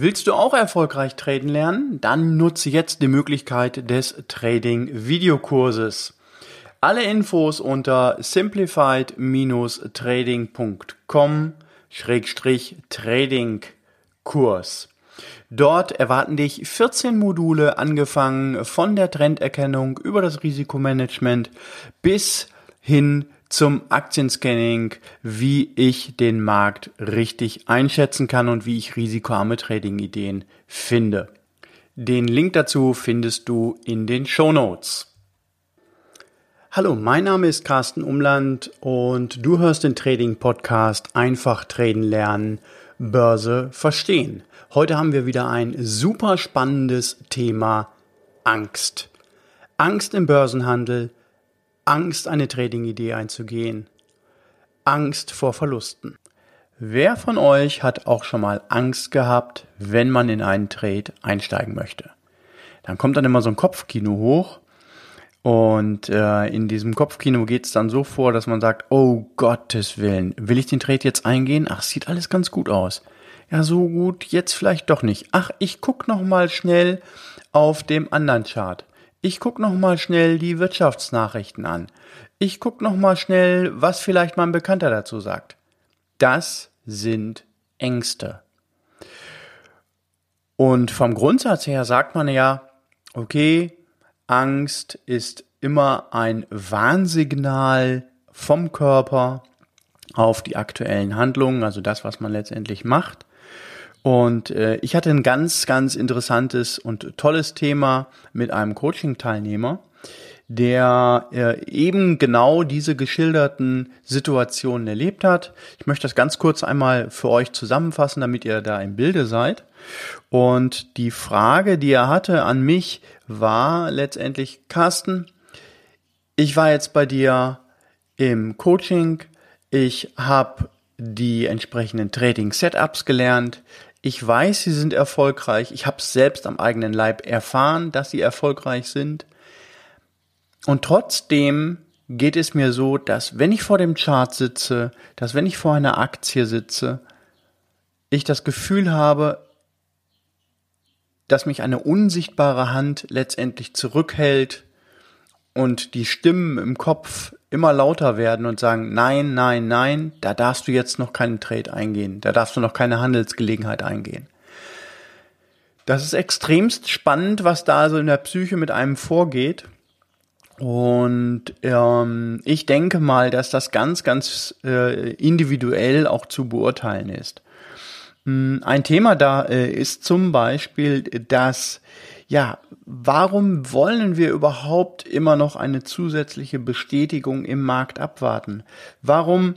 Willst du auch erfolgreich traden lernen? Dann nutze jetzt die Möglichkeit des Trading Videokurses. Alle Infos unter simplified-trading.com Trading Kurs. Dort erwarten dich 14 Module angefangen von der Trenderkennung über das Risikomanagement bis hin zum Aktienscanning, wie ich den Markt richtig einschätzen kann und wie ich risikoarme Trading-Ideen finde. Den Link dazu findest du in den Show Notes. Hallo, mein Name ist Carsten Umland und du hörst den Trading Podcast Einfach Traden lernen, Börse verstehen. Heute haben wir wieder ein super spannendes Thema Angst. Angst im Börsenhandel, Angst, eine Trading-Idee einzugehen. Angst vor Verlusten. Wer von euch hat auch schon mal Angst gehabt, wenn man in einen Trade einsteigen möchte? Dann kommt dann immer so ein Kopfkino hoch und äh, in diesem Kopfkino geht es dann so vor, dass man sagt, oh Gottes Willen, will ich den Trade jetzt eingehen? Ach, sieht alles ganz gut aus. Ja, so gut, jetzt vielleicht doch nicht. Ach, ich guck noch mal schnell auf dem anderen Chart. Ich guck noch mal schnell die Wirtschaftsnachrichten an. Ich guck noch mal schnell, was vielleicht mein Bekannter dazu sagt. Das sind Ängste. Und vom Grundsatz her sagt man ja, okay, Angst ist immer ein Warnsignal vom Körper auf die aktuellen Handlungen, also das, was man letztendlich macht. Und äh, ich hatte ein ganz, ganz interessantes und tolles Thema mit einem Coaching-Teilnehmer, der äh, eben genau diese geschilderten Situationen erlebt hat. Ich möchte das ganz kurz einmal für euch zusammenfassen, damit ihr da im Bilde seid. Und die Frage, die er hatte an mich, war letztendlich, Carsten, ich war jetzt bei dir im Coaching, ich habe die entsprechenden Trading-Setups gelernt, ich weiß, sie sind erfolgreich. Ich habe es selbst am eigenen Leib erfahren, dass sie erfolgreich sind. Und trotzdem geht es mir so, dass wenn ich vor dem Chart sitze, dass wenn ich vor einer Aktie sitze, ich das Gefühl habe, dass mich eine unsichtbare Hand letztendlich zurückhält und die Stimmen im Kopf immer lauter werden und sagen, nein, nein, nein, da darfst du jetzt noch keinen Trade eingehen, da darfst du noch keine Handelsgelegenheit eingehen. Das ist extremst spannend, was da also in der Psyche mit einem vorgeht. Und ähm, ich denke mal, dass das ganz, ganz äh, individuell auch zu beurteilen ist. Hm, ein Thema da äh, ist zum Beispiel, dass ja, warum wollen wir überhaupt immer noch eine zusätzliche Bestätigung im Markt abwarten? Warum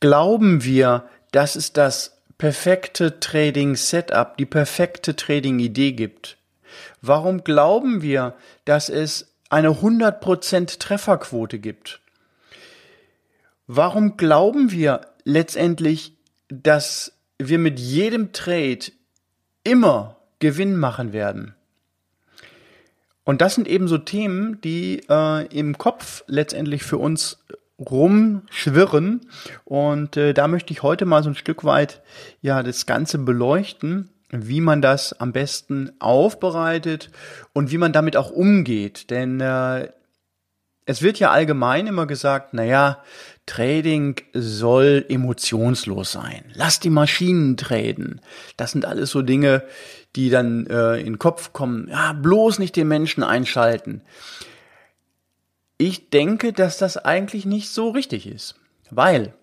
glauben wir, dass es das perfekte Trading Setup, die perfekte Trading Idee gibt? Warum glauben wir, dass es eine 100% Trefferquote gibt? Warum glauben wir letztendlich, dass wir mit jedem Trade immer Gewinn machen werden? Und das sind eben so Themen, die äh, im Kopf letztendlich für uns rumschwirren. Und äh, da möchte ich heute mal so ein Stück weit ja das Ganze beleuchten, wie man das am besten aufbereitet und wie man damit auch umgeht. Denn äh, es wird ja allgemein immer gesagt, naja, Trading soll emotionslos sein. Lass die Maschinen traden. Das sind alles so Dinge, die dann äh, in den Kopf kommen. Ja, bloß nicht den Menschen einschalten. Ich denke, dass das eigentlich nicht so richtig ist. Weil,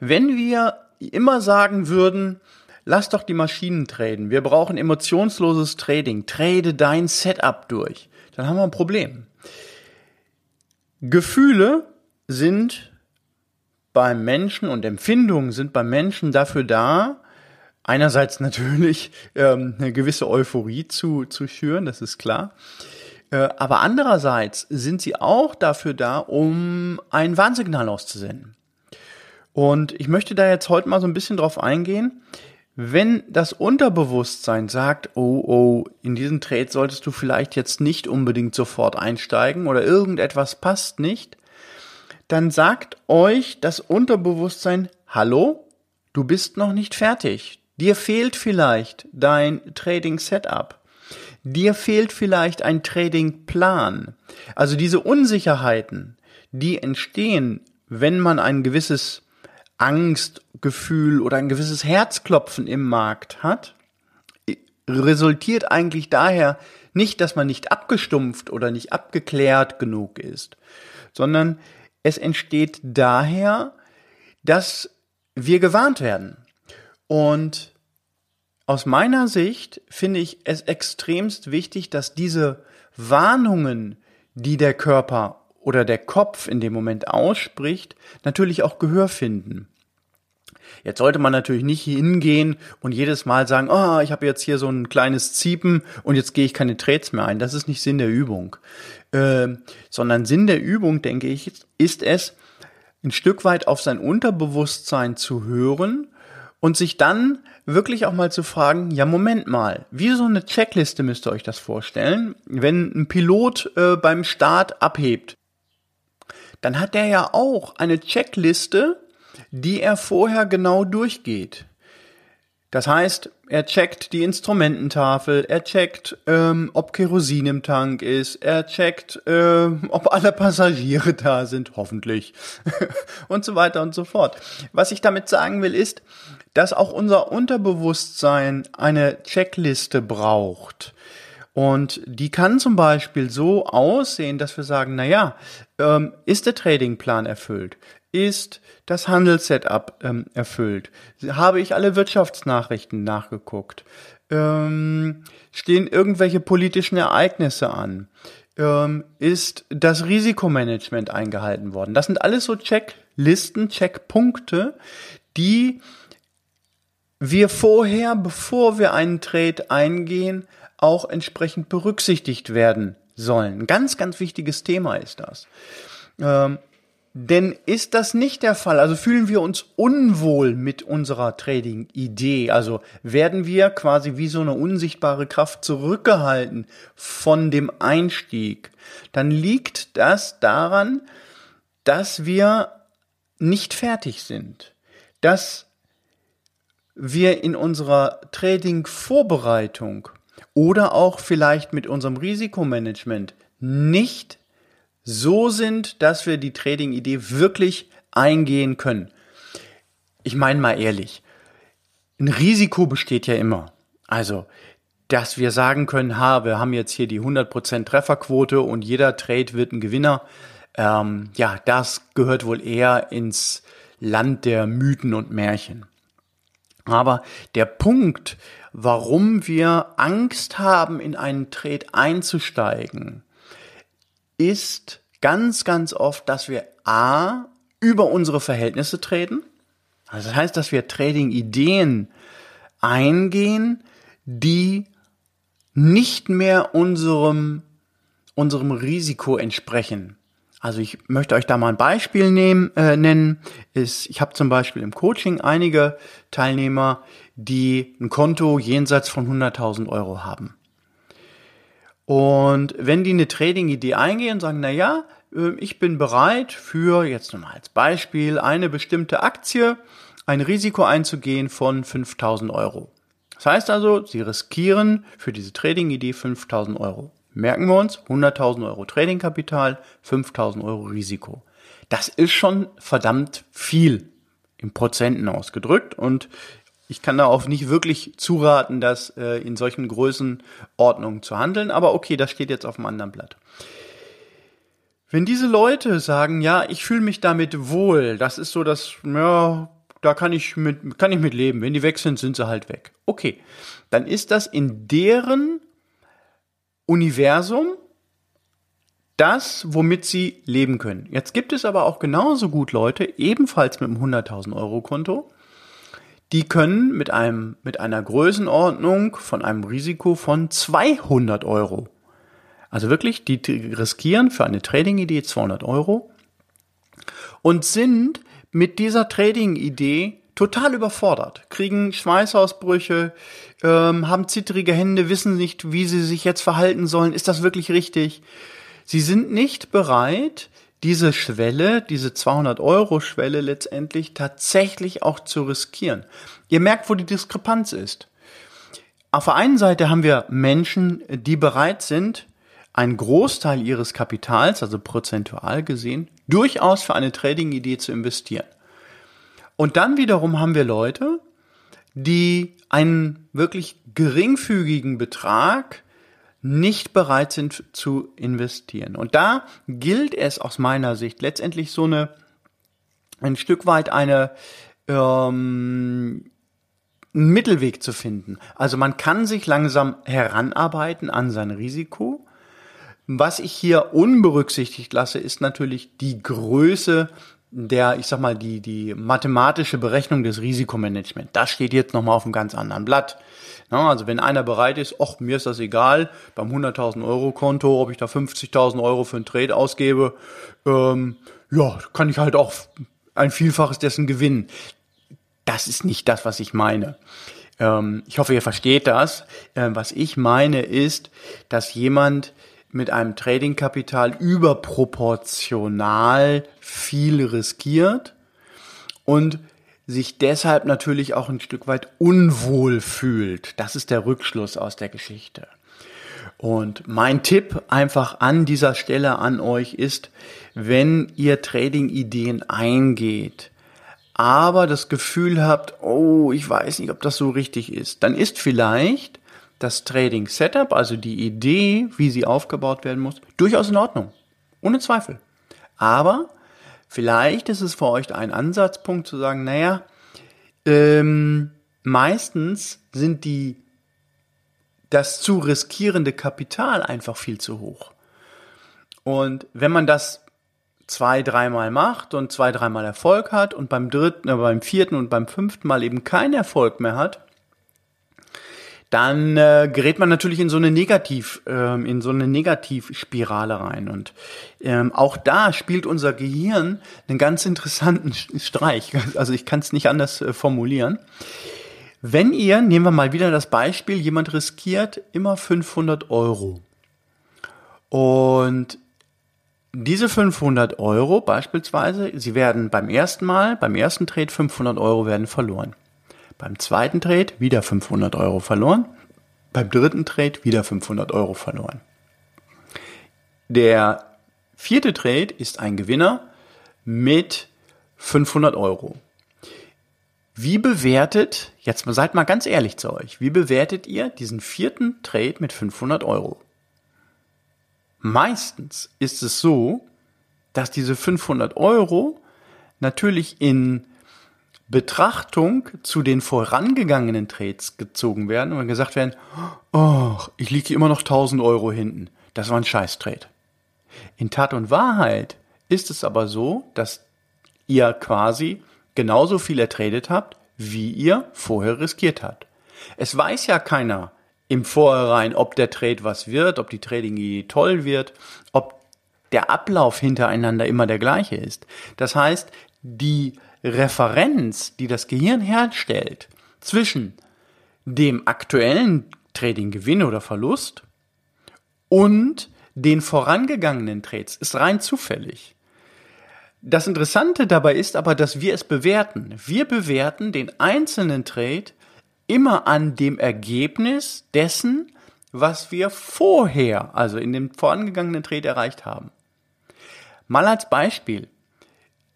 wenn wir immer sagen würden, lass doch die Maschinen traden, wir brauchen emotionsloses Trading, trade dein Setup durch, dann haben wir ein Problem. Gefühle sind beim Menschen und Empfindungen sind beim Menschen dafür da, einerseits natürlich ähm, eine gewisse Euphorie zu, zu schüren, das ist klar. Äh, aber andererseits sind sie auch dafür da, um ein Warnsignal auszusenden. Und ich möchte da jetzt heute mal so ein bisschen drauf eingehen. Wenn das Unterbewusstsein sagt, oh, oh, in diesen Trade solltest du vielleicht jetzt nicht unbedingt sofort einsteigen oder irgendetwas passt nicht, dann sagt euch das Unterbewusstsein, hallo, du bist noch nicht fertig Dir fehlt vielleicht dein Trading Setup. Dir fehlt vielleicht ein Trading Plan. Also diese Unsicherheiten, die entstehen, wenn man ein gewisses Angstgefühl oder ein gewisses Herzklopfen im Markt hat, resultiert eigentlich daher nicht, dass man nicht abgestumpft oder nicht abgeklärt genug ist, sondern es entsteht daher, dass wir gewarnt werden. Und aus meiner Sicht finde ich es extremst wichtig, dass diese Warnungen, die der Körper oder der Kopf in dem Moment ausspricht, natürlich auch Gehör finden. Jetzt sollte man natürlich nicht hingehen und jedes Mal sagen, oh, ich habe jetzt hier so ein kleines Ziepen und jetzt gehe ich keine Trades mehr ein. Das ist nicht Sinn der Übung. Äh, sondern Sinn der Übung, denke ich, ist es, ein Stück weit auf sein Unterbewusstsein zu hören und sich dann wirklich auch mal zu fragen, ja Moment mal, wie so eine Checkliste müsst ihr euch das vorstellen, wenn ein Pilot äh, beim Start abhebt, dann hat der ja auch eine Checkliste, die er vorher genau durchgeht. Das heißt, er checkt die Instrumententafel, er checkt, ähm, ob Kerosin im Tank ist, er checkt, äh, ob alle Passagiere da sind, hoffentlich, und so weiter und so fort. Was ich damit sagen will, ist, dass auch unser Unterbewusstsein eine Checkliste braucht. Und die kann zum Beispiel so aussehen, dass wir sagen, na ja, ähm, ist der Tradingplan erfüllt? ist das Handelssetup ähm, erfüllt? Habe ich alle Wirtschaftsnachrichten nachgeguckt? Ähm, stehen irgendwelche politischen Ereignisse an? Ähm, ist das Risikomanagement eingehalten worden? Das sind alles so Checklisten, Checkpunkte, die wir vorher, bevor wir einen Trade eingehen, auch entsprechend berücksichtigt werden sollen. Ganz, ganz wichtiges Thema ist das. Ähm, denn ist das nicht der Fall? Also fühlen wir uns unwohl mit unserer Trading-Idee? Also werden wir quasi wie so eine unsichtbare Kraft zurückgehalten von dem Einstieg? Dann liegt das daran, dass wir nicht fertig sind. Dass wir in unserer Trading-Vorbereitung oder auch vielleicht mit unserem Risikomanagement nicht so sind, dass wir die Trading-Idee wirklich eingehen können. Ich meine mal ehrlich, ein Risiko besteht ja immer. Also, dass wir sagen können, ha, wir haben jetzt hier die 100% Trefferquote und jeder Trade wird ein Gewinner. Ähm, ja, das gehört wohl eher ins Land der Mythen und Märchen. Aber der Punkt, warum wir Angst haben, in einen Trade einzusteigen, ist ganz, ganz oft, dass wir A, über unsere Verhältnisse treten. Also das heißt, dass wir Trading-Ideen eingehen, die nicht mehr unserem, unserem Risiko entsprechen. Also ich möchte euch da mal ein Beispiel nehmen, äh, nennen. Ist, ich habe zum Beispiel im Coaching einige Teilnehmer, die ein Konto jenseits von 100.000 Euro haben. Und wenn die eine Trading-Idee eingehen sagen, na ja, ähm, ich bin bereit für, jetzt nochmal als Beispiel, eine bestimmte Aktie, ein Risiko einzugehen von 5000 Euro. Das heißt also, sie riskieren für diese Trading-Idee 5000 Euro. Merken wir uns, 100.000 Euro Trading-Kapital, 5000 Euro Risiko. Das ist schon verdammt viel im Prozenten ausgedrückt und ich kann da auch nicht wirklich zuraten, das äh, in solchen Größenordnungen zu handeln, aber okay, das steht jetzt auf dem anderen Blatt. Wenn diese Leute sagen, ja, ich fühle mich damit wohl, das ist so das, ja, da kann ich mit, kann ich mit leben. Wenn die weg sind, sind sie halt weg. Okay. Dann ist das in deren Universum das, womit sie leben können. Jetzt gibt es aber auch genauso gut Leute, ebenfalls mit einem 100.000 Euro Konto, die können mit einem, mit einer Größenordnung von einem Risiko von 200 Euro. Also wirklich, die riskieren für eine Trading-Idee 200 Euro und sind mit dieser Trading-Idee total überfordert, kriegen Schweißausbrüche, ähm, haben zittrige Hände, wissen nicht, wie sie sich jetzt verhalten sollen. Ist das wirklich richtig? Sie sind nicht bereit, diese Schwelle, diese 200 Euro Schwelle letztendlich tatsächlich auch zu riskieren. Ihr merkt, wo die Diskrepanz ist. Auf der einen Seite haben wir Menschen, die bereit sind, einen Großteil ihres Kapitals, also prozentual gesehen, durchaus für eine Trading-Idee zu investieren. Und dann wiederum haben wir Leute, die einen wirklich geringfügigen Betrag nicht bereit sind zu investieren. Und da gilt es aus meiner Sicht letztendlich so eine ein Stück weit eine ähm, einen Mittelweg zu finden. Also man kann sich langsam heranarbeiten an sein Risiko. Was ich hier unberücksichtigt lasse, ist natürlich die Größe der, ich sag mal, die, die mathematische Berechnung des Risikomanagements. Das steht jetzt nochmal auf einem ganz anderen Blatt. Na, also wenn einer bereit ist, ach, mir ist das egal, beim 100.000 Euro Konto, ob ich da 50.000 Euro für einen Trade ausgebe, ähm, ja, kann ich halt auch ein Vielfaches dessen gewinnen. Das ist nicht das, was ich meine. Ähm, ich hoffe, ihr versteht das. Ähm, was ich meine ist, dass jemand mit einem Tradingkapital überproportional viel riskiert und sich deshalb natürlich auch ein Stück weit unwohl fühlt. Das ist der Rückschluss aus der Geschichte. Und mein Tipp einfach an dieser Stelle an euch ist, wenn ihr Trading-Ideen eingeht, aber das Gefühl habt, oh, ich weiß nicht, ob das so richtig ist, dann ist vielleicht das Trading Setup, also die Idee, wie sie aufgebaut werden muss, durchaus in Ordnung. Ohne Zweifel. Aber vielleicht ist es für euch ein Ansatzpunkt zu sagen, naja, ähm, meistens sind die das zu riskierende Kapital einfach viel zu hoch. Und wenn man das zwei, dreimal macht und zwei, dreimal Erfolg hat und beim dritten, äh, beim vierten und beim fünften Mal eben keinen Erfolg mehr hat, dann äh, gerät man natürlich in so eine Negativ, ähm, in so eine Negativspirale rein. Und ähm, auch da spielt unser Gehirn einen ganz interessanten Streich. Also ich kann es nicht anders äh, formulieren. Wenn ihr, nehmen wir mal wieder das Beispiel, jemand riskiert immer 500 Euro. Und diese 500 Euro beispielsweise, sie werden beim ersten Mal, beim ersten Trade 500 Euro werden verloren. Beim zweiten Trade wieder 500 Euro verloren. Beim dritten Trade wieder 500 Euro verloren. Der vierte Trade ist ein Gewinner mit 500 Euro. Wie bewertet, jetzt seid mal ganz ehrlich zu euch, wie bewertet ihr diesen vierten Trade mit 500 Euro? Meistens ist es so, dass diese 500 Euro natürlich in Betrachtung zu den vorangegangenen Trades gezogen werden und gesagt werden, oh, ich liege immer noch 1000 Euro hinten. Das war ein Scheiß-Trade. In Tat und Wahrheit ist es aber so, dass ihr quasi genauso viel ertradet habt, wie ihr vorher riskiert habt. Es weiß ja keiner, im Vorhinein, ob der Trade was wird, ob die Trading toll wird, ob der Ablauf hintereinander immer der gleiche ist. Das heißt, die Referenz, die das Gehirn herstellt zwischen dem aktuellen Trading-Gewinn oder Verlust und den vorangegangenen Trades ist rein zufällig. Das Interessante dabei ist aber, dass wir es bewerten. Wir bewerten den einzelnen Trade immer an dem Ergebnis dessen, was wir vorher, also in dem vorangegangenen Trade erreicht haben. Mal als Beispiel.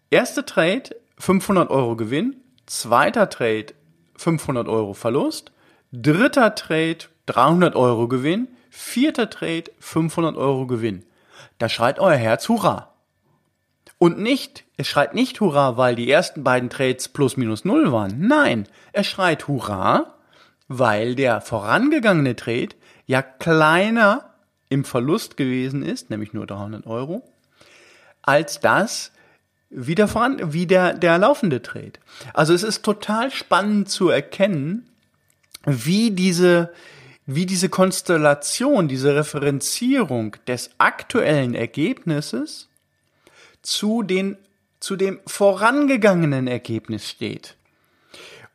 Erster Trade 500 Euro Gewinn, zweiter Trade 500 Euro Verlust, dritter Trade 300 Euro Gewinn, vierter Trade 500 Euro Gewinn. Da schreit euer Herz Hurra. Und nicht, es schreit nicht Hurra, weil die ersten beiden Trades plus minus null waren. Nein, es schreit Hurra, weil der vorangegangene Trade ja kleiner im Verlust gewesen ist, nämlich nur 300 Euro, als das wieder voran, wie der, der laufende Trade. Also es ist total spannend zu erkennen, wie diese, wie diese Konstellation, diese Referenzierung des aktuellen Ergebnisses zu den, zu dem vorangegangenen Ergebnis steht.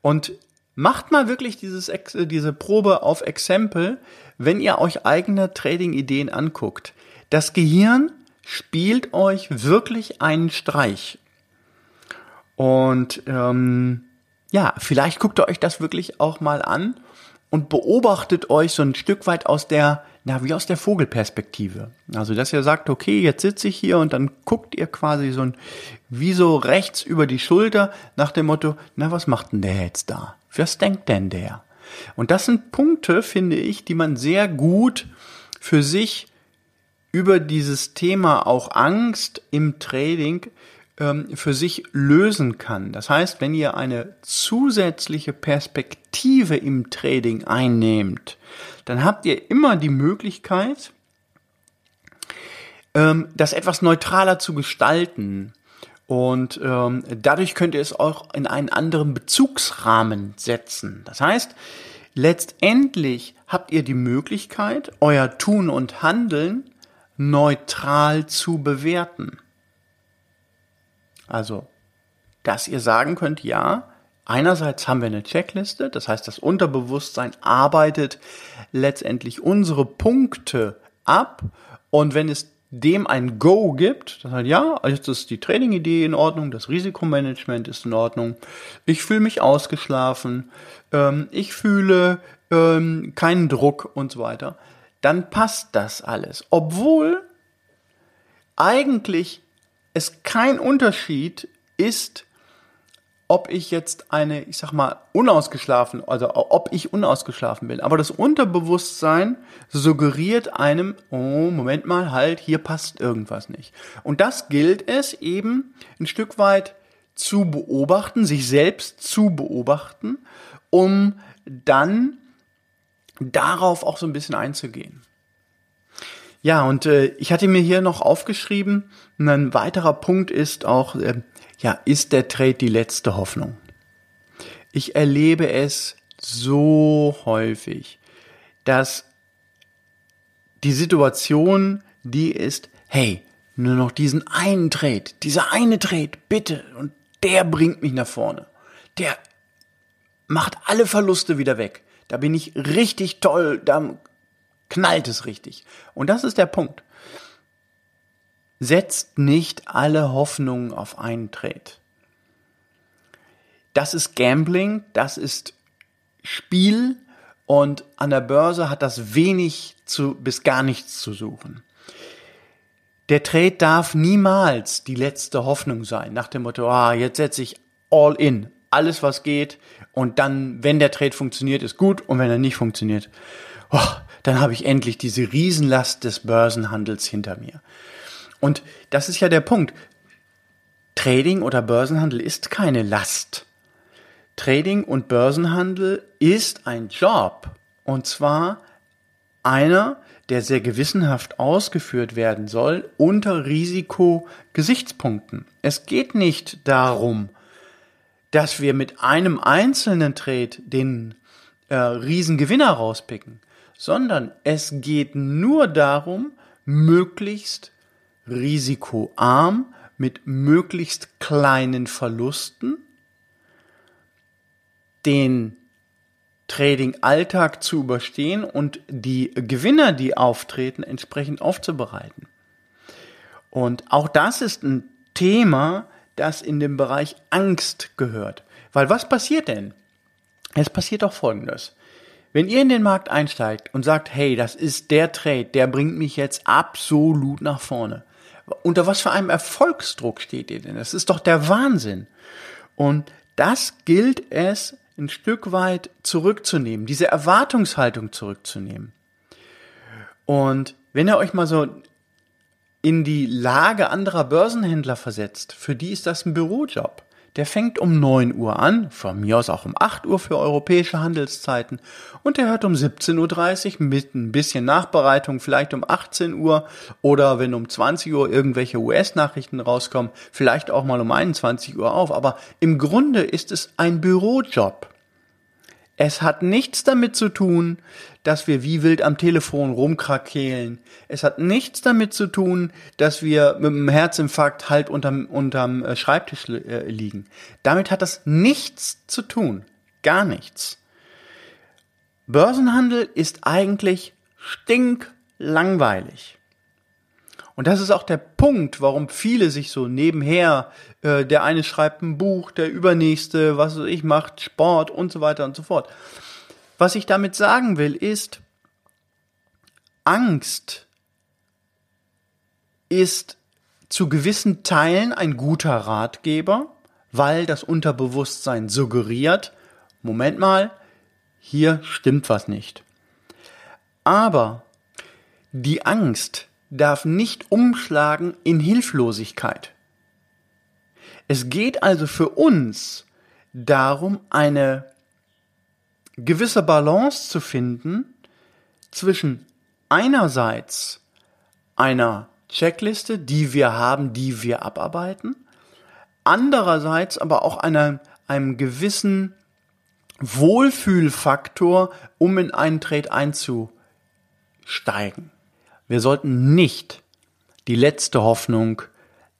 Und macht mal wirklich dieses, diese Probe auf Exempel, wenn ihr euch eigene Trading-Ideen anguckt. Das Gehirn spielt euch wirklich einen Streich. Und ähm, ja, vielleicht guckt ihr euch das wirklich auch mal an und beobachtet euch so ein Stück weit aus der, na, wie aus der Vogelperspektive. Also, dass ihr sagt, okay, jetzt sitze ich hier und dann guckt ihr quasi so ein, wie so rechts über die Schulter nach dem Motto, na, was macht denn der jetzt da? Was denkt denn der? Und das sind Punkte, finde ich, die man sehr gut für sich über dieses Thema auch Angst im Trading ähm, für sich lösen kann. Das heißt, wenn ihr eine zusätzliche Perspektive im Trading einnehmt, dann habt ihr immer die Möglichkeit, ähm, das etwas neutraler zu gestalten. Und ähm, dadurch könnt ihr es auch in einen anderen Bezugsrahmen setzen. Das heißt, letztendlich habt ihr die Möglichkeit, euer Tun und Handeln neutral zu bewerten. Also, dass ihr sagen könnt, ja, einerseits haben wir eine Checkliste, das heißt, das Unterbewusstsein arbeitet letztendlich unsere Punkte ab und wenn es dem ein Go gibt, das heißt, ja, jetzt ist die Training-Idee in Ordnung, das Risikomanagement ist in Ordnung, ich fühle mich ausgeschlafen, ähm, ich fühle ähm, keinen Druck und so weiter, dann passt das alles. Obwohl eigentlich es kein Unterschied ist, ob ich jetzt eine, ich sag mal, unausgeschlafen, also ob ich unausgeschlafen bin. Aber das Unterbewusstsein suggeriert einem, oh, Moment mal, halt, hier passt irgendwas nicht. Und das gilt es eben ein Stück weit zu beobachten, sich selbst zu beobachten, um dann darauf auch so ein bisschen einzugehen. Ja, und äh, ich hatte mir hier noch aufgeschrieben, ein weiterer Punkt ist auch, äh, ja, ist der Trade die letzte Hoffnung? Ich erlebe es so häufig, dass die Situation die ist, hey, nur noch diesen einen Trade, dieser eine Trade, bitte, und der bringt mich nach vorne. Der macht alle Verluste wieder weg. Da bin ich richtig toll, da knallt es richtig. Und das ist der Punkt. Setzt nicht alle Hoffnungen auf einen Trade. Das ist Gambling, das ist Spiel und an der Börse hat das wenig zu, bis gar nichts zu suchen. Der Trade darf niemals die letzte Hoffnung sein, nach dem Motto, ah, jetzt setze ich all in, alles was geht und dann, wenn der Trade funktioniert, ist gut und wenn er nicht funktioniert, oh, dann habe ich endlich diese Riesenlast des Börsenhandels hinter mir. Und das ist ja der Punkt. Trading oder Börsenhandel ist keine Last. Trading und Börsenhandel ist ein Job. Und zwar einer, der sehr gewissenhaft ausgeführt werden soll unter Risikogesichtspunkten. Es geht nicht darum, dass wir mit einem einzelnen Trade den äh, Riesengewinner rauspicken, sondern es geht nur darum, möglichst risikoarm mit möglichst kleinen Verlusten den Trading-Alltag zu überstehen und die Gewinner, die auftreten, entsprechend aufzubereiten. Und auch das ist ein Thema, das in den Bereich Angst gehört. Weil was passiert denn? Es passiert doch Folgendes. Wenn ihr in den Markt einsteigt und sagt, hey, das ist der Trade, der bringt mich jetzt absolut nach vorne. Unter was für einem Erfolgsdruck steht ihr denn? Das ist doch der Wahnsinn. Und das gilt es ein Stück weit zurückzunehmen, diese Erwartungshaltung zurückzunehmen. Und wenn ihr euch mal so in die Lage anderer Börsenhändler versetzt, für die ist das ein Bürojob. Der fängt um 9 Uhr an, von mir aus auch um 8 Uhr für europäische Handelszeiten und der hört um 17.30 Uhr mit ein bisschen Nachbereitung, vielleicht um 18 Uhr oder wenn um 20 Uhr irgendwelche US-Nachrichten rauskommen, vielleicht auch mal um 21 Uhr auf. Aber im Grunde ist es ein Bürojob. Es hat nichts damit zu tun, dass wir wie wild am Telefon rumkrakehlen. Es hat nichts damit zu tun, dass wir mit einem Herzinfarkt halt unterm, unterm äh, Schreibtisch äh, liegen. Damit hat das nichts zu tun. Gar nichts. Börsenhandel ist eigentlich stinklangweilig. Und das ist auch der Punkt, warum viele sich so nebenher, äh, der eine schreibt ein Buch, der übernächste, was weiß ich, macht Sport und so weiter und so fort. Was ich damit sagen will, ist, Angst ist zu gewissen Teilen ein guter Ratgeber, weil das Unterbewusstsein suggeriert, Moment mal, hier stimmt was nicht. Aber die Angst darf nicht umschlagen in Hilflosigkeit. Es geht also für uns darum, eine gewisse Balance zu finden zwischen einerseits einer Checkliste, die wir haben, die wir abarbeiten, andererseits aber auch einer, einem gewissen Wohlfühlfaktor, um in einen Trade einzusteigen. Wir sollten nicht die letzte Hoffnung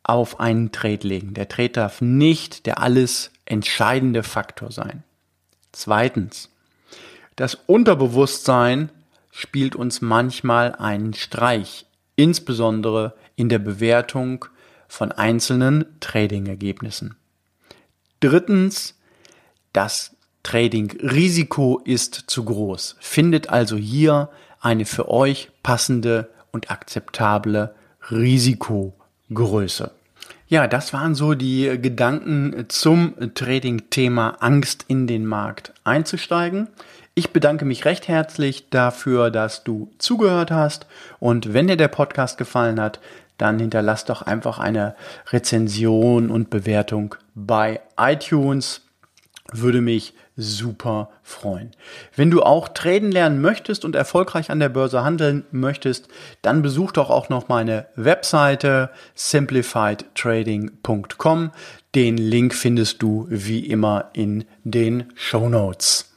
auf einen Trade legen. Der Trade darf nicht der alles entscheidende Faktor sein. Zweitens, das Unterbewusstsein spielt uns manchmal einen Streich, insbesondere in der Bewertung von einzelnen Trading-Ergebnissen. Drittens, das Trading-Risiko ist zu groß. Findet also hier eine für euch passende und akzeptable Risikogröße. Ja, das waren so die Gedanken zum Trading-Thema Angst in den Markt einzusteigen. Ich bedanke mich recht herzlich dafür, dass du zugehört hast und wenn dir der Podcast gefallen hat, dann hinterlass doch einfach eine Rezension und Bewertung bei iTunes. Würde mich super freuen. Wenn du auch traden lernen möchtest und erfolgreich an der Börse handeln möchtest, dann besuch doch auch noch meine Webseite simplifiedtrading.com. Den Link findest du wie immer in den Show Notes.